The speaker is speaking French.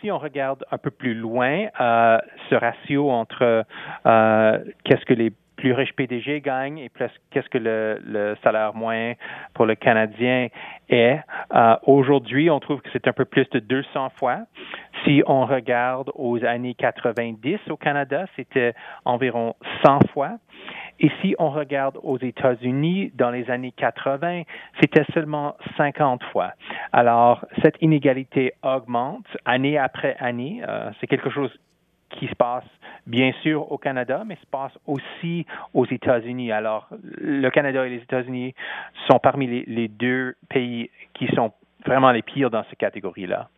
si on regarde un peu plus loin, euh, ce ratio entre euh, qu'est-ce que les plus riches PDG gagnent et qu'est-ce que le, salaire moyen pour le Canadien est. Euh, aujourd'hui, on trouve que c'est un peu plus de 200 fois. Si on regarde aux années 90 au Canada, c'était environ 100 fois. Et si on regarde aux États-Unis, dans les années 80, c'était seulement 50 fois. Alors, cette inégalité augmente année après année. Euh, c'est quelque chose qui se passe bien sûr au Canada, mais se passe aussi aux États-Unis. Alors, le Canada et les États-Unis sont parmi les, les deux pays qui sont vraiment les pires dans cette catégorie-là.